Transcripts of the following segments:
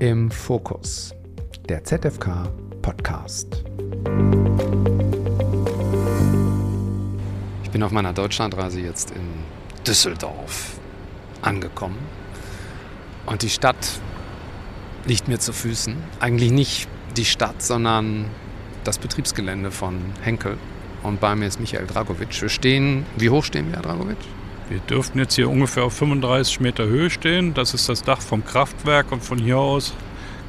Im Fokus, der ZFK Podcast. Ich bin auf meiner Deutschlandreise jetzt in Düsseldorf angekommen. Und die Stadt liegt mir zu Füßen. Eigentlich nicht die Stadt, sondern das Betriebsgelände von Henkel. Und bei mir ist Michael Dragovic. Wir stehen, wie hoch stehen wir, Herr Dragovic? Wir dürften jetzt hier ungefähr auf 35 Meter Höhe stehen. Das ist das Dach vom Kraftwerk und von hier aus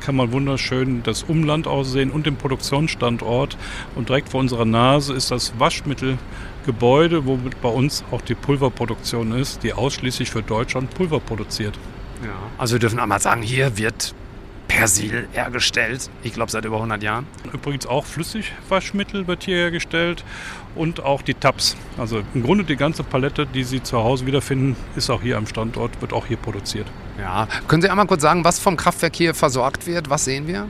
kann man wunderschön das Umland aussehen und den Produktionsstandort. Und direkt vor unserer Nase ist das Waschmittelgebäude, womit bei uns auch die Pulverproduktion ist, die ausschließlich für Deutschland Pulver produziert. Ja. Also wir dürfen einmal sagen, hier wird Persil hergestellt. Ich glaube seit über 100 Jahren. Übrigens auch Flüssigwaschmittel wird hier hergestellt und auch die Tabs. Also im Grunde die ganze Palette, die Sie zu Hause wiederfinden, ist auch hier am Standort, wird auch hier produziert. Ja, können Sie einmal kurz sagen, was vom Kraftwerk hier versorgt wird? Was sehen wir?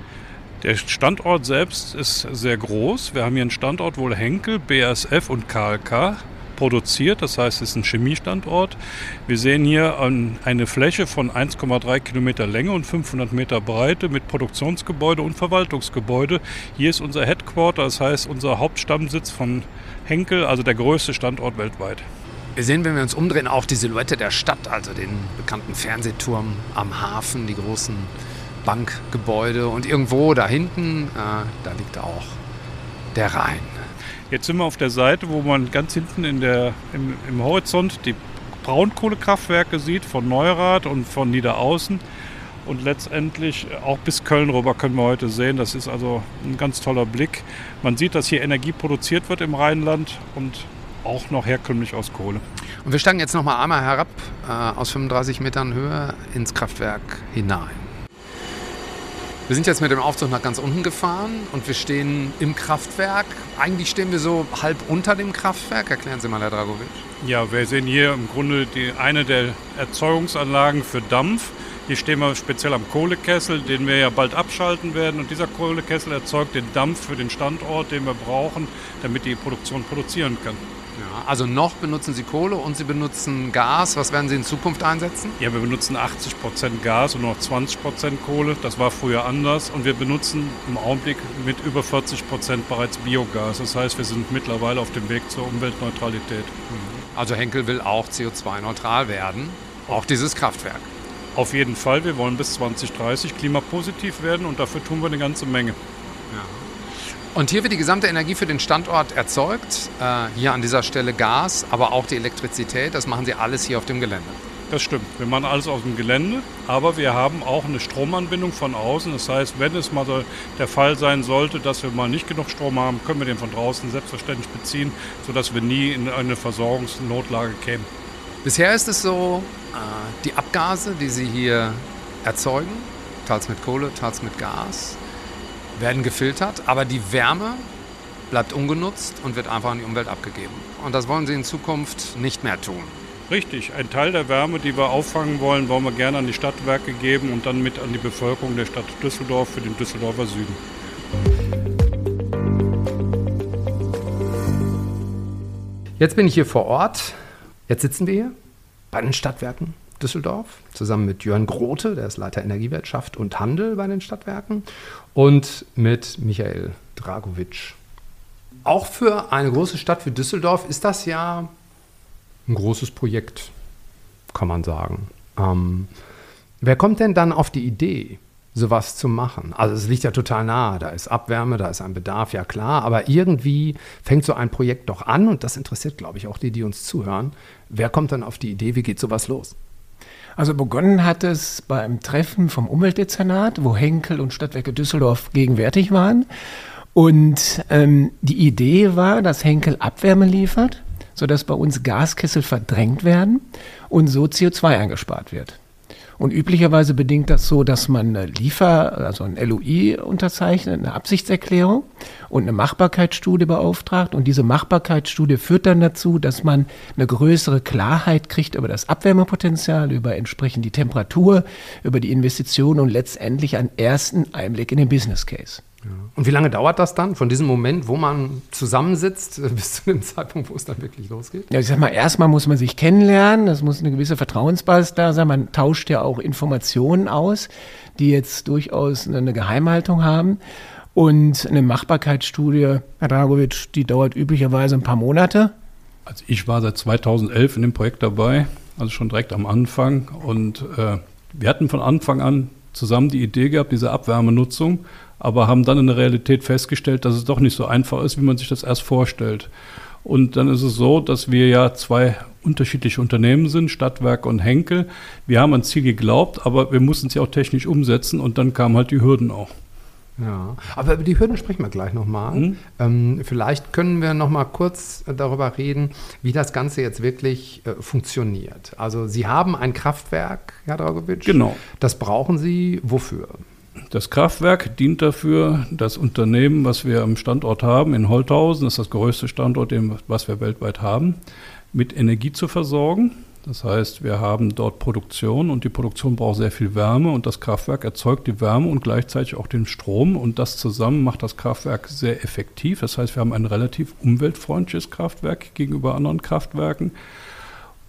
Der Standort selbst ist sehr groß. Wir haben hier einen Standort, wo Henkel, BASF und KLK produziert. Das heißt, es ist ein Chemiestandort. Wir sehen hier eine Fläche von 1,3 Kilometer Länge und 500 Meter Breite mit Produktionsgebäude und Verwaltungsgebäude. Hier ist unser Headquarter, das heißt unser Hauptstammsitz von Henkel, also der größte Standort weltweit. Wir sehen, wenn wir uns umdrehen, auch die Silhouette der Stadt, also den bekannten Fernsehturm am Hafen, die großen Bankgebäude und irgendwo da hinten, äh, da liegt auch der Rhein. Jetzt sind wir auf der Seite, wo man ganz hinten in der, im, im Horizont die Braunkohlekraftwerke sieht von Neurath und von Niederaußen. Und letztendlich auch bis Köln rüber können wir heute sehen. Das ist also ein ganz toller Blick. Man sieht, dass hier Energie produziert wird im Rheinland und auch noch herkömmlich aus Kohle. Und wir steigen jetzt noch mal einmal herab äh, aus 35 Metern Höhe ins Kraftwerk hinein. Wir sind jetzt mit dem Aufzug nach ganz unten gefahren und wir stehen im Kraftwerk. Eigentlich stehen wir so halb unter dem Kraftwerk. Erklären Sie mal, Herr Dragovic. Ja, wir sehen hier im Grunde die, eine der Erzeugungsanlagen für Dampf. Hier stehen wir speziell am Kohlekessel, den wir ja bald abschalten werden. Und dieser Kohlekessel erzeugt den Dampf für den Standort, den wir brauchen, damit die Produktion produzieren kann. Ja, also noch benutzen Sie Kohle und Sie benutzen Gas. Was werden Sie in Zukunft einsetzen? Ja, wir benutzen 80 Prozent Gas und noch 20 Prozent Kohle. Das war früher anders. Und wir benutzen im Augenblick mit über 40 Prozent bereits Biogas. Das heißt, wir sind mittlerweile auf dem Weg zur Umweltneutralität. Mhm. Also Henkel will auch CO2-neutral werden, auch dieses Kraftwerk. Auf jeden Fall. Wir wollen bis 2030 klimapositiv werden und dafür tun wir eine ganze Menge. Ja. Und hier wird die gesamte Energie für den Standort erzeugt. Äh, hier an dieser Stelle Gas, aber auch die Elektrizität. Das machen Sie alles hier auf dem Gelände. Das stimmt. Wir machen alles auf dem Gelände, aber wir haben auch eine Stromanbindung von außen. Das heißt, wenn es mal der Fall sein sollte, dass wir mal nicht genug Strom haben, können wir den von draußen selbstverständlich beziehen, sodass wir nie in eine Versorgungsnotlage kämen. Bisher ist es so, äh, die Abgase, die Sie hier erzeugen, teils mit Kohle, teils mit Gas, werden gefiltert, aber die Wärme bleibt ungenutzt und wird einfach in die Umwelt abgegeben. Und das wollen Sie in Zukunft nicht mehr tun. Richtig, ein Teil der Wärme, die wir auffangen wollen, wollen wir gerne an die Stadtwerke geben und dann mit an die Bevölkerung der Stadt Düsseldorf für den Düsseldorfer Süden. Jetzt bin ich hier vor Ort. Jetzt sitzen wir hier bei den Stadtwerken Düsseldorf, zusammen mit Jörn Grote, der ist Leiter Energiewirtschaft und Handel bei den Stadtwerken, und mit Michael Dragovic. Auch für eine große Stadt wie Düsseldorf ist das ja ein großes Projekt, kann man sagen. Ähm, wer kommt denn dann auf die Idee, sowas zu machen? Also es liegt ja total nahe, da ist Abwärme, da ist ein Bedarf, ja klar, aber irgendwie fängt so ein Projekt doch an und das interessiert, glaube ich, auch die, die uns zuhören. Wer kommt dann auf die Idee, wie geht sowas los? Also begonnen hat es beim Treffen vom Umweltdezernat, wo Henkel und Stadtwerke Düsseldorf gegenwärtig waren. Und ähm, die Idee war, dass Henkel Abwärme liefert, sodass bei uns Gaskessel verdrängt werden und so CO2 eingespart wird. Und üblicherweise bedingt das so, dass man eine Liefer, also ein LOI unterzeichnet, eine Absichtserklärung und eine Machbarkeitsstudie beauftragt. Und diese Machbarkeitsstudie führt dann dazu, dass man eine größere Klarheit kriegt über das Abwärmepotenzial, über entsprechend die Temperatur, über die Investition und letztendlich einen ersten Einblick in den Business Case. Ja. Und wie lange dauert das dann von diesem Moment, wo man zusammensitzt, äh, bis zu dem Zeitpunkt, wo es dann wirklich losgeht? Ja, ich sag mal, erstmal muss man sich kennenlernen, es muss eine gewisse Vertrauensbasis da sein. Man tauscht ja auch Informationen aus, die jetzt durchaus eine Geheimhaltung haben. Und eine Machbarkeitsstudie, Herr Dragovic, die dauert üblicherweise ein paar Monate. Also ich war seit 2011 in dem Projekt dabei, also schon direkt am Anfang. Und äh, wir hatten von Anfang an zusammen die Idee gehabt, diese Abwärmenutzung, aber haben dann in der Realität festgestellt, dass es doch nicht so einfach ist, wie man sich das erst vorstellt. Und dann ist es so, dass wir ja zwei unterschiedliche Unternehmen sind, Stadtwerke und Henkel. Wir haben an Ziel geglaubt, aber wir mussten es ja auch technisch umsetzen und dann kamen halt die Hürden auch. Ja, aber über die Hürden sprechen wir gleich nochmal. Mhm. Ähm, vielleicht können wir nochmal kurz darüber reden, wie das Ganze jetzt wirklich äh, funktioniert. Also Sie haben ein Kraftwerk, Herr Dragovic. Genau. Das brauchen Sie wofür? Das Kraftwerk dient dafür, das Unternehmen, was wir am Standort haben, in Holthausen, das ist das größte Standort, was wir weltweit haben, mit Energie zu versorgen. Das heißt, wir haben dort Produktion und die Produktion braucht sehr viel Wärme und das Kraftwerk erzeugt die Wärme und gleichzeitig auch den Strom und das zusammen macht das Kraftwerk sehr effektiv. Das heißt, wir haben ein relativ umweltfreundliches Kraftwerk gegenüber anderen Kraftwerken.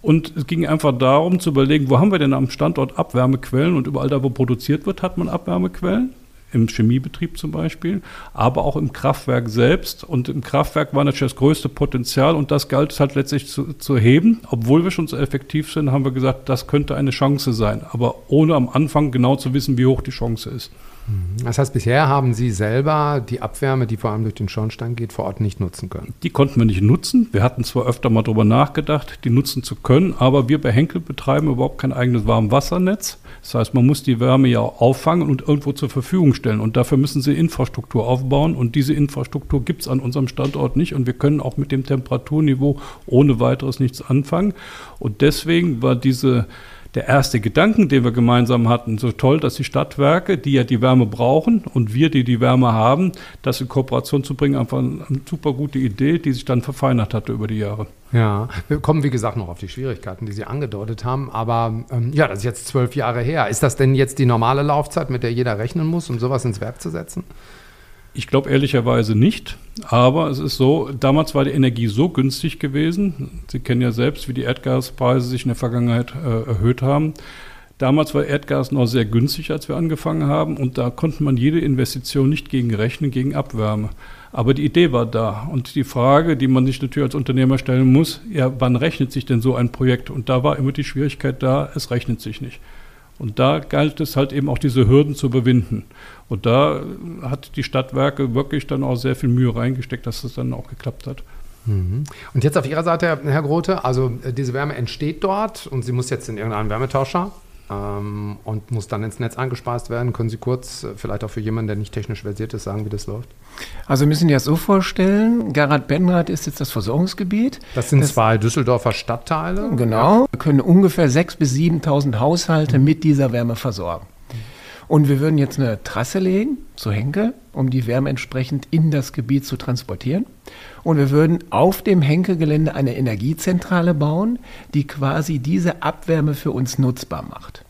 Und es ging einfach darum zu überlegen, wo haben wir denn am Standort Abwärmequellen und überall da, wo produziert wird, hat man Abwärmequellen im Chemiebetrieb zum Beispiel, aber auch im Kraftwerk selbst. Und im Kraftwerk war natürlich das größte Potenzial und das galt es halt letztlich zu, zu heben. Obwohl wir schon so effektiv sind, haben wir gesagt, das könnte eine Chance sein, aber ohne am Anfang genau zu wissen, wie hoch die Chance ist. Das heißt, bisher haben Sie selber die Abwärme, die vor allem durch den Schornstein geht, vor Ort nicht nutzen können? Die konnten wir nicht nutzen. Wir hatten zwar öfter mal darüber nachgedacht, die nutzen zu können, aber wir bei Henkel betreiben überhaupt kein eigenes Warmwassernetz. Das heißt, man muss die Wärme ja auffangen und irgendwo zur Verfügung stellen. Und dafür müssen sie Infrastruktur aufbauen. Und diese Infrastruktur gibt es an unserem Standort nicht. Und wir können auch mit dem Temperaturniveau ohne weiteres nichts anfangen. Und deswegen war diese der erste Gedanken, den wir gemeinsam hatten, so toll, dass die Stadtwerke, die ja die Wärme brauchen und wir, die die Wärme haben, das in Kooperation zu bringen, einfach eine super gute Idee, die sich dann verfeinert hatte über die Jahre. Ja, wir kommen wie gesagt noch auf die Schwierigkeiten, die Sie angedeutet haben, aber ähm, ja, das ist jetzt zwölf Jahre her. Ist das denn jetzt die normale Laufzeit, mit der jeder rechnen muss, um sowas ins Werk zu setzen? Ich glaube ehrlicherweise nicht, aber es ist so, damals war die Energie so günstig gewesen. Sie kennen ja selbst, wie die Erdgaspreise sich in der Vergangenheit äh, erhöht haben. Damals war Erdgas noch sehr günstig, als wir angefangen haben und da konnte man jede Investition nicht gegen rechnen, gegen Abwärme. Aber die Idee war da und die Frage, die man sich natürlich als Unternehmer stellen muss, ja, wann rechnet sich denn so ein Projekt? Und da war immer die Schwierigkeit da, es rechnet sich nicht. Und da galt es halt eben auch diese Hürden zu überwinden. Und da hat die Stadtwerke wirklich dann auch sehr viel Mühe reingesteckt, dass es dann auch geklappt hat. Mhm. Und jetzt auf Ihrer Seite, Herr Grote, also äh, diese Wärme entsteht dort und sie muss jetzt in irgendeinen Wärmetauscher ähm, und muss dann ins Netz angespeist werden. Können Sie kurz, äh, vielleicht auch für jemanden, der nicht technisch versiert ist, sagen, wie das läuft? Also wir müssen ja so vorstellen, Gerhard-Benrath ist jetzt das Versorgungsgebiet. Das sind das, zwei Düsseldorfer Stadtteile. Genau. Wir können ungefähr 6.000 bis 7.000 Haushalte mit dieser Wärme versorgen. Und wir würden jetzt eine Trasse legen zu Henkel, um die Wärme entsprechend in das Gebiet zu transportieren. Und wir würden auf dem Henkelgelände eine Energiezentrale bauen, die quasi diese Abwärme für uns nutzbar macht.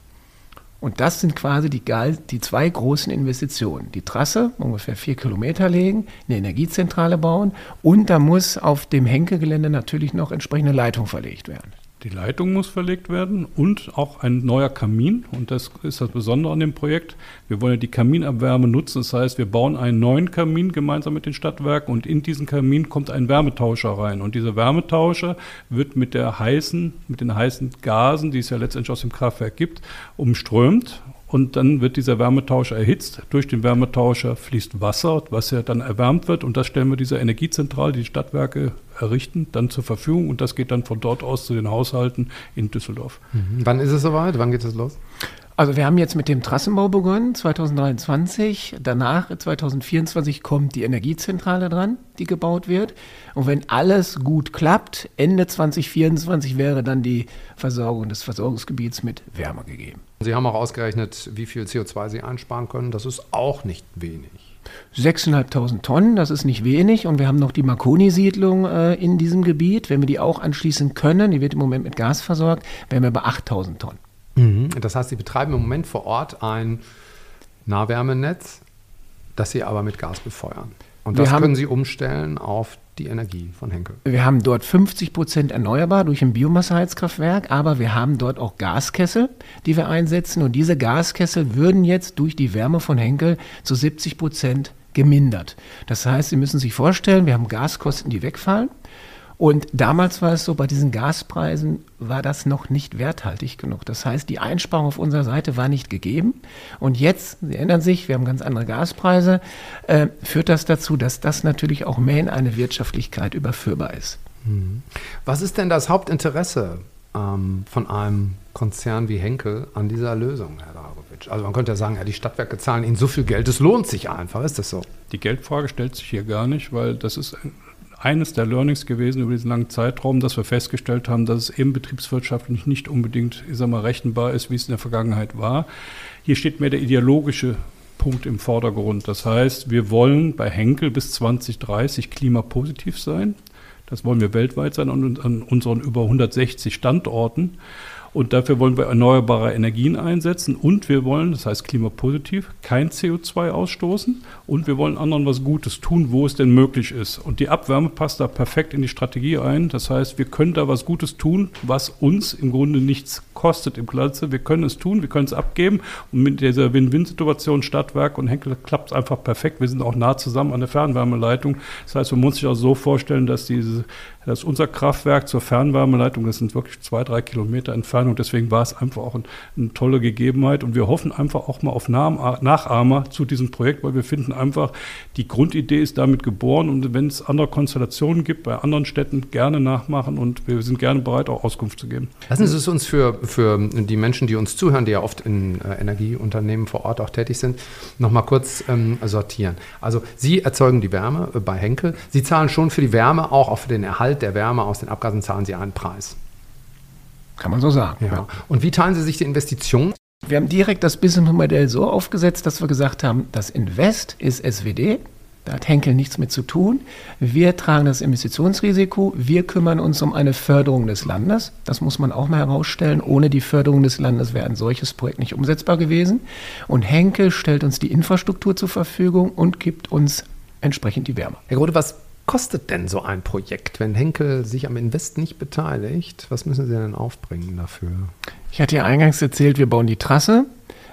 Und das sind quasi die, die zwei großen Investitionen. Die Trasse, ungefähr vier Kilometer legen, eine Energiezentrale bauen und da muss auf dem Henkelgelände natürlich noch entsprechende Leitung verlegt werden. Die Leitung muss verlegt werden und auch ein neuer Kamin. Und das ist das Besondere an dem Projekt. Wir wollen die Kaminabwärme nutzen. Das heißt, wir bauen einen neuen Kamin gemeinsam mit den Stadtwerken und in diesen Kamin kommt ein Wärmetauscher rein. Und dieser Wärmetauscher wird mit der heißen, mit den heißen Gasen, die es ja letztendlich aus dem Kraftwerk gibt, umströmt und dann wird dieser Wärmetauscher erhitzt. Durch den Wärmetauscher fließt Wasser, was ja dann erwärmt wird und das stellen wir dieser Energiezentrale, die Stadtwerke errichten, dann zur Verfügung und das geht dann von dort aus zu den Haushalten in Düsseldorf. Mhm. Wann ist es soweit? Wann geht es los? Also wir haben jetzt mit dem Trassenbau begonnen, 2023. Danach, 2024, kommt die Energiezentrale dran, die gebaut wird. Und wenn alles gut klappt, Ende 2024 wäre dann die Versorgung des Versorgungsgebiets mit Wärme gegeben. Sie haben auch ausgerechnet, wie viel CO2 Sie einsparen können. Das ist auch nicht wenig. 6.500 Tonnen, das ist nicht wenig. Und wir haben noch die Marconi-Siedlung äh, in diesem Gebiet. Wenn wir die auch anschließen können, die wird im Moment mit Gas versorgt, wären wir bei 8.000 Tonnen. Mhm. Das heißt, Sie betreiben im Moment vor Ort ein Nahwärmenetz das Sie aber mit Gas befeuern. Und das können Sie umstellen auf die Energie von Henkel. Wir haben dort 50 Prozent erneuerbar durch ein Biomasseheizkraftwerk, aber wir haben dort auch Gaskessel, die wir einsetzen. Und diese Gaskessel würden jetzt durch die Wärme von Henkel zu 70 Prozent gemindert. Das heißt, Sie müssen sich vorstellen, wir haben Gaskosten, die wegfallen. Und damals war es so, bei diesen Gaspreisen war das noch nicht werthaltig genug. Das heißt, die Einsparung auf unserer Seite war nicht gegeben. Und jetzt, Sie erinnern sich, wir haben ganz andere Gaspreise, äh, führt das dazu, dass das natürlich auch mehr in eine Wirtschaftlichkeit überführbar ist. Mhm. Was ist denn das Hauptinteresse ähm, von einem Konzern wie Henkel an dieser Lösung, Herr Darowitsch? Also man könnte ja sagen, ja, die Stadtwerke zahlen Ihnen so viel Geld, es lohnt sich einfach. Ist das so? Die Geldfrage stellt sich hier gar nicht, weil das ist ein eines der Learnings gewesen über diesen langen Zeitraum, dass wir festgestellt haben, dass es eben betriebswirtschaftlich nicht unbedingt, ich sag mal, rechenbar ist, wie es in der Vergangenheit war. Hier steht mehr der ideologische Punkt im Vordergrund. Das heißt, wir wollen bei Henkel bis 2030 klimapositiv sein. Das wollen wir weltweit sein und an unseren über 160 Standorten. Und dafür wollen wir erneuerbare Energien einsetzen und wir wollen, das heißt klimapositiv, kein CO2 ausstoßen und wir wollen anderen was Gutes tun, wo es denn möglich ist. Und die Abwärme passt da perfekt in die Strategie ein. Das heißt, wir können da was Gutes tun, was uns im Grunde nichts kostet im Glanze. Wir können es tun, wir können es abgeben. Und mit dieser Win-Win-Situation Stadtwerk und Henkel klappt es einfach perfekt. Wir sind auch nah zusammen an der Fernwärmeleitung. Das heißt, man muss sich auch so vorstellen, dass diese dass unser Kraftwerk zur Fernwärmeleitung, das sind wirklich zwei, drei Kilometer Entfernung. Deswegen war es einfach auch ein, eine tolle Gegebenheit. Und wir hoffen einfach auch mal auf Nachahmer zu diesem Projekt, weil wir finden einfach, die Grundidee ist damit geboren. Und wenn es andere Konstellationen gibt bei anderen Städten, gerne nachmachen. Und wir sind gerne bereit, auch Auskunft zu geben. Lassen Sie es uns für für die Menschen, die uns zuhören, die ja oft in äh, Energieunternehmen vor Ort auch tätig sind, nochmal kurz ähm, sortieren. Also Sie erzeugen die Wärme äh, bei Henkel. Sie zahlen schon für die Wärme, auch, auch für den Erhalt der Wärme aus den Abgasen zahlen Sie einen Preis. Kann man so sagen. Ja. ja. Und wie teilen Sie sich die Investitionen? Wir haben direkt das Businessmodell so aufgesetzt, dass wir gesagt haben, das Invest ist SWD, da hat Henkel nichts mit zu tun. Wir tragen das Investitionsrisiko. Wir kümmern uns um eine Förderung des Landes. Das muss man auch mal herausstellen. Ohne die Förderung des Landes wäre ein solches Projekt nicht umsetzbar gewesen. Und Henkel stellt uns die Infrastruktur zur Verfügung und gibt uns entsprechend die Wärme. Herr Grode, was kostet denn so ein Projekt, wenn Henkel sich am Invest nicht beteiligt? Was müssen Sie denn aufbringen dafür? Ich hatte ja eingangs erzählt, wir bauen die Trasse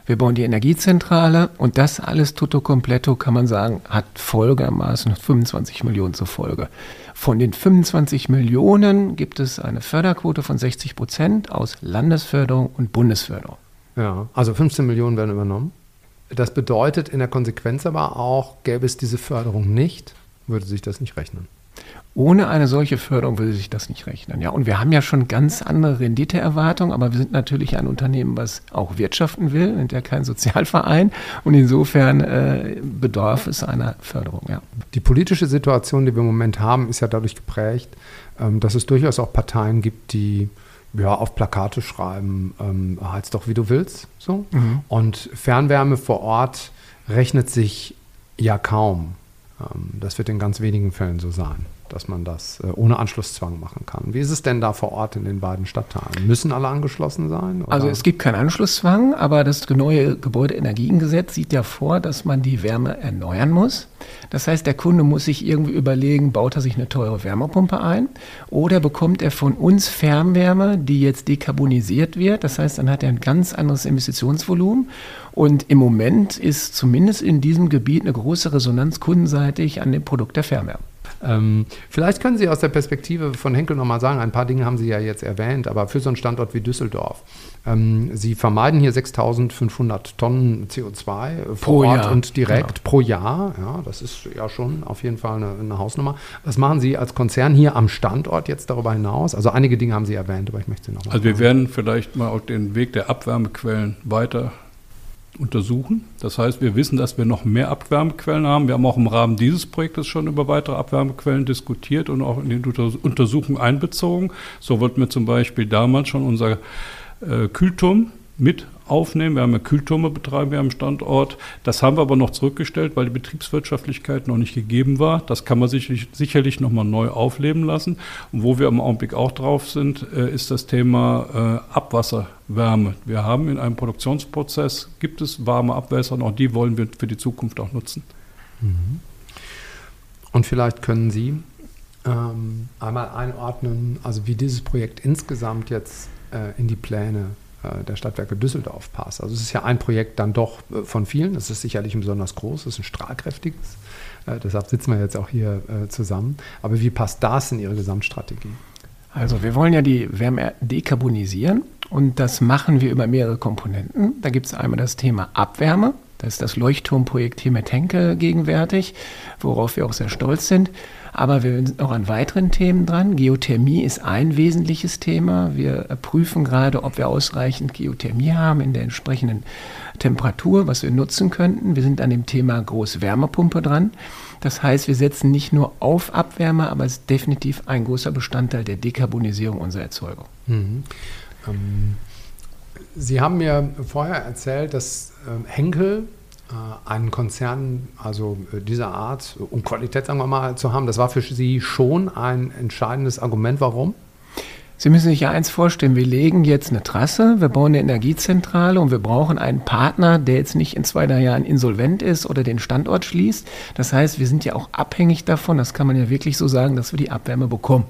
wir bauen die Energiezentrale und das alles tutto completo, kann man sagen, hat folgermaßen 25 Millionen zur Folge. Von den 25 Millionen gibt es eine Förderquote von 60 Prozent aus Landesförderung und Bundesförderung. Ja, also 15 Millionen werden übernommen. Das bedeutet in der Konsequenz aber auch, gäbe es diese Förderung nicht, würde sich das nicht rechnen. Ohne eine solche Förderung würde sich das nicht rechnen. Ja, und wir haben ja schon ganz andere Renditeerwartungen, aber wir sind natürlich ein Unternehmen, was auch wirtschaften will, sind ja kein Sozialverein und insofern äh, bedarf es einer Förderung. Ja. Die politische Situation, die wir im Moment haben, ist ja dadurch geprägt, ähm, dass es durchaus auch Parteien gibt, die ja, auf Plakate schreiben, ähm, heiz doch wie du willst. So. Mhm. Und Fernwärme vor Ort rechnet sich ja kaum. Ähm, das wird in ganz wenigen Fällen so sein dass man das äh, ohne Anschlusszwang machen kann. Wie ist es denn da vor Ort in den beiden Stadtteilen? Müssen alle angeschlossen sein? Oder? Also es gibt keinen Anschlusszwang, aber das neue Gebäudeenergiegesetz sieht ja vor, dass man die Wärme erneuern muss. Das heißt, der Kunde muss sich irgendwie überlegen, baut er sich eine teure Wärmepumpe ein oder bekommt er von uns Fernwärme, die jetzt dekarbonisiert wird. Das heißt, dann hat er ein ganz anderes Investitionsvolumen. Und im Moment ist zumindest in diesem Gebiet eine große Resonanz kundenseitig an dem Produkt der Fernwärme. Ähm, vielleicht können Sie aus der Perspektive von Henkel nochmal sagen, ein paar Dinge haben Sie ja jetzt erwähnt, aber für so einen Standort wie Düsseldorf, ähm, Sie vermeiden hier 6500 Tonnen CO2 vor pro Ort Jahr. und direkt genau. pro Jahr. Ja, das ist ja schon auf jeden Fall eine, eine, Hausnummer. Was machen Sie als Konzern hier am Standort jetzt darüber hinaus? Also einige Dinge haben Sie erwähnt, aber ich möchte Sie nochmal. Also wir werden vielleicht mal auch den Weg der Abwärmequellen weiter untersuchen. Das heißt, wir wissen, dass wir noch mehr Abwärmequellen haben. Wir haben auch im Rahmen dieses Projektes schon über weitere Abwärmequellen diskutiert und auch in die Untersuchung einbezogen. So wollten wir zum Beispiel damals schon unser äh, Kühlturm mit aufnehmen. Wir haben ja Kühltürme betreiben wir am Standort. Das haben wir aber noch zurückgestellt, weil die Betriebswirtschaftlichkeit noch nicht gegeben war. Das kann man sicherlich, sicherlich nochmal neu aufleben lassen. Und wo wir im Augenblick auch drauf sind, äh, ist das Thema äh, Abwasserwärme. Wir haben in einem Produktionsprozess, gibt es warme Abwässer und auch die wollen wir für die Zukunft auch nutzen. Mhm. Und vielleicht können Sie ähm, einmal einordnen, also wie dieses Projekt insgesamt jetzt äh, in die Pläne der Stadtwerke Düsseldorf passt. Also es ist ja ein Projekt dann doch äh, von vielen, es ist sicherlich ein besonders groß, es ist ein strahlkräftiges, äh, deshalb sitzen wir jetzt auch hier äh, zusammen. Aber wie passt das in Ihre Gesamtstrategie? Also wir wollen ja die Wärme dekarbonisieren und das machen wir über mehrere Komponenten. Da gibt es einmal das Thema Abwärme. Da ist das Leuchtturmprojekt hier mit Henkel gegenwärtig, worauf wir auch sehr stolz sind. Aber wir sind auch an weiteren Themen dran. Geothermie ist ein wesentliches Thema. Wir prüfen gerade, ob wir ausreichend Geothermie haben in der entsprechenden Temperatur, was wir nutzen könnten. Wir sind an dem Thema Großwärmepumpe dran. Das heißt, wir setzen nicht nur auf Abwärme, aber es ist definitiv ein großer Bestandteil der Dekarbonisierung unserer Erzeugung. Mhm. Ähm, Sie haben mir vorher erzählt, dass äh, Henkel einen Konzern also äh, dieser Art, um Qualität, sagen wir mal, zu haben, das war für Sie schon ein entscheidendes Argument. Warum? Sie müssen sich ja eins vorstellen, wir legen jetzt eine Trasse, wir bauen eine Energiezentrale und wir brauchen einen Partner, der jetzt nicht in zwei, drei Jahren insolvent ist oder den Standort schließt. Das heißt, wir sind ja auch abhängig davon, das kann man ja wirklich so sagen, dass wir die Abwärme bekommen.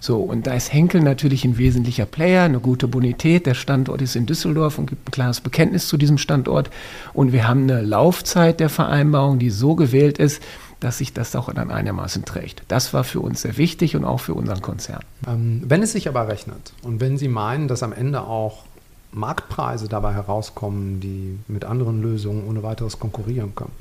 So, und da ist Henkel natürlich ein wesentlicher Player, eine gute Bonität. Der Standort ist in Düsseldorf und gibt ein klares Bekenntnis zu diesem Standort. Und wir haben eine Laufzeit der Vereinbarung, die so gewählt ist, dass sich das auch dann einigermaßen trägt. Das war für uns sehr wichtig und auch für unseren Konzern. Ähm, wenn es sich aber rechnet und wenn Sie meinen, dass am Ende auch Marktpreise dabei herauskommen, die mit anderen Lösungen ohne weiteres konkurrieren können,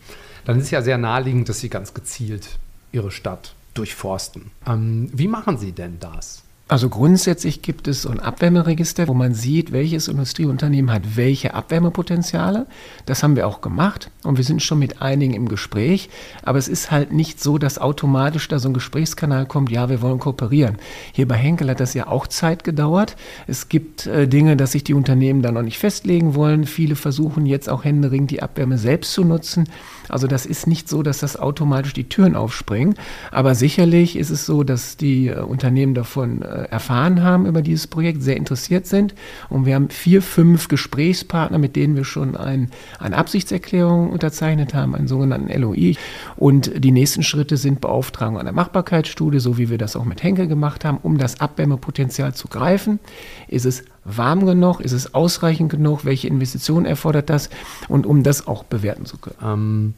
dann ist ja sehr naheliegend, dass Sie ganz gezielt Ihre Stadt durchforsten. Ähm, wie machen Sie denn das? Also grundsätzlich gibt es so ein Abwärmeregister, wo man sieht, welches Industrieunternehmen hat welche Abwärmepotenziale. Das haben wir auch gemacht und wir sind schon mit einigen im Gespräch. Aber es ist halt nicht so, dass automatisch da so ein Gesprächskanal kommt, ja, wir wollen kooperieren. Hier bei Henkel hat das ja auch Zeit gedauert. Es gibt äh, Dinge, dass sich die Unternehmen da noch nicht festlegen wollen. Viele versuchen jetzt auch händeringend die Abwärme selbst zu nutzen. Also das ist nicht so, dass das automatisch die Türen aufspringen. Aber sicherlich ist es so, dass die äh, Unternehmen davon äh, erfahren haben über dieses Projekt, sehr interessiert sind. Und wir haben vier, fünf Gesprächspartner, mit denen wir schon ein, eine Absichtserklärung unterzeichnet haben, einen sogenannten LOI. Und die nächsten Schritte sind Beauftragung einer Machbarkeitsstudie, so wie wir das auch mit Henkel gemacht haben, um das Abwärmepotenzial zu greifen. Ist es warm genug? Ist es ausreichend genug? Welche Investitionen erfordert das? Und um das auch bewerten zu können. Ähm,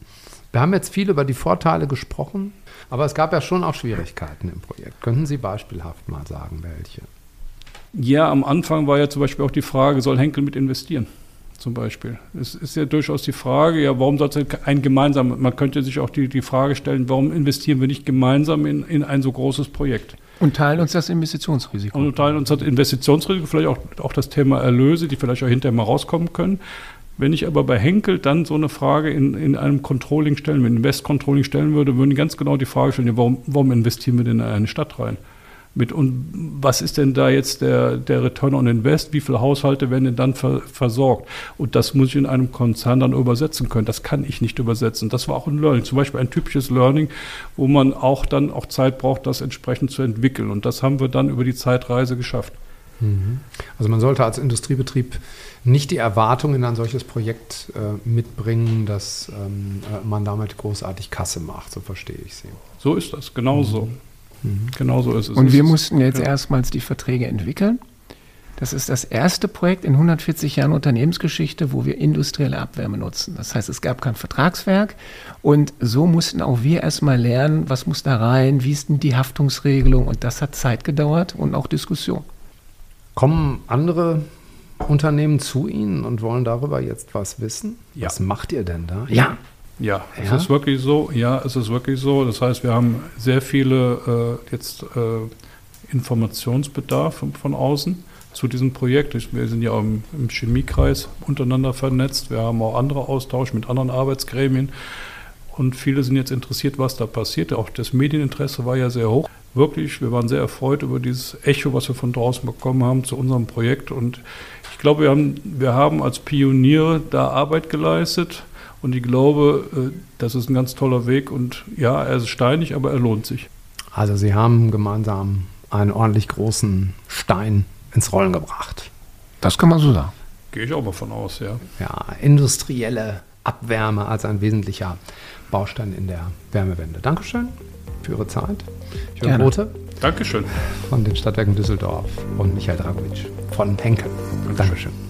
wir haben jetzt viel über die Vorteile gesprochen, aber es gab ja schon auch Schwierigkeiten im Projekt. Könnten Sie beispielhaft mal sagen, welche? Ja, am Anfang war ja zum Beispiel auch die Frage, soll Henkel mit investieren? Zum Beispiel. Es ist ja durchaus die Frage, ja, warum sollte ein gemeinsam, man könnte sich auch die, die Frage stellen, warum investieren wir nicht gemeinsam in, in ein so großes Projekt? Und teilen uns das Investitionsrisiko. Und teilen uns das Investitionsrisiko, vielleicht auch, auch das Thema Erlöse, die vielleicht auch hinterher mal rauskommen können. Wenn ich aber bei Henkel dann so eine Frage in, in einem Controlling stellen, mit Invest-Controlling stellen würde, würden die ganz genau die Frage stellen, warum, warum investieren wir denn in eine Stadt rein? Mit, und was ist denn da jetzt der, der Return on Invest? Wie viele Haushalte werden denn dann ver, versorgt? Und das muss ich in einem Konzern dann übersetzen können. Das kann ich nicht übersetzen. Das war auch ein Learning. Zum Beispiel ein typisches Learning, wo man auch dann auch Zeit braucht, das entsprechend zu entwickeln. Und das haben wir dann über die Zeitreise geschafft. Mhm. Also man sollte als Industriebetrieb nicht die Erwartungen in ein solches Projekt äh, mitbringen, dass ähm, äh, man damit großartig Kasse macht, so verstehe ich Sie. So ist das, genau so. Mhm. Genau so ist es. Und wir mussten jetzt ja. erstmals die Verträge entwickeln. Das ist das erste Projekt in 140 Jahren Unternehmensgeschichte, wo wir industrielle Abwärme nutzen. Das heißt, es gab kein Vertragswerk und so mussten auch wir erstmal lernen, was muss da rein, wie ist denn die Haftungsregelung und das hat Zeit gedauert und auch Diskussion. Kommen andere Unternehmen zu Ihnen und wollen darüber jetzt was wissen? Ja. Was macht ihr denn da? Ja. Ja, es ist wirklich so. Ja, es ist wirklich so. Das heißt, wir haben sehr viele äh, jetzt äh, Informationsbedarf von, von, außen zu diesem Projekt. Wir sind ja im, im, Chemiekreis untereinander vernetzt. Wir haben auch andere Austausch mit anderen Arbeitsgremien. Und viele sind jetzt interessiert, was da passiert. Auch das Medieninteresse war ja sehr hoch wirklich, wir waren sehr erfreut über dieses Echo, was wir von draußen bekommen haben zu unserem Projekt. Und ich glaube, wir haben, wir haben als Pioniere da Arbeit geleistet. Und ich glaube, äh, das ist ein ganz toller Weg. Und ja, er ist steinig, aber er lohnt sich. Also Sie haben gemeinsam einen ordentlich großen Stein ins Rollen gebracht. Das kann man so sagen. Gehe ich auch mal von aus, ja. Ja, industrielle Abwärme als ein wesentlicher Baustein in der Wärmewende. Dankeschön für Ihre Zeit. Jörn Gerne. Rote. Dankeschön. Von den Stadtwerken Düsseldorf und Michael Dragovic von Henkel. Dankeschön. Dankeschön.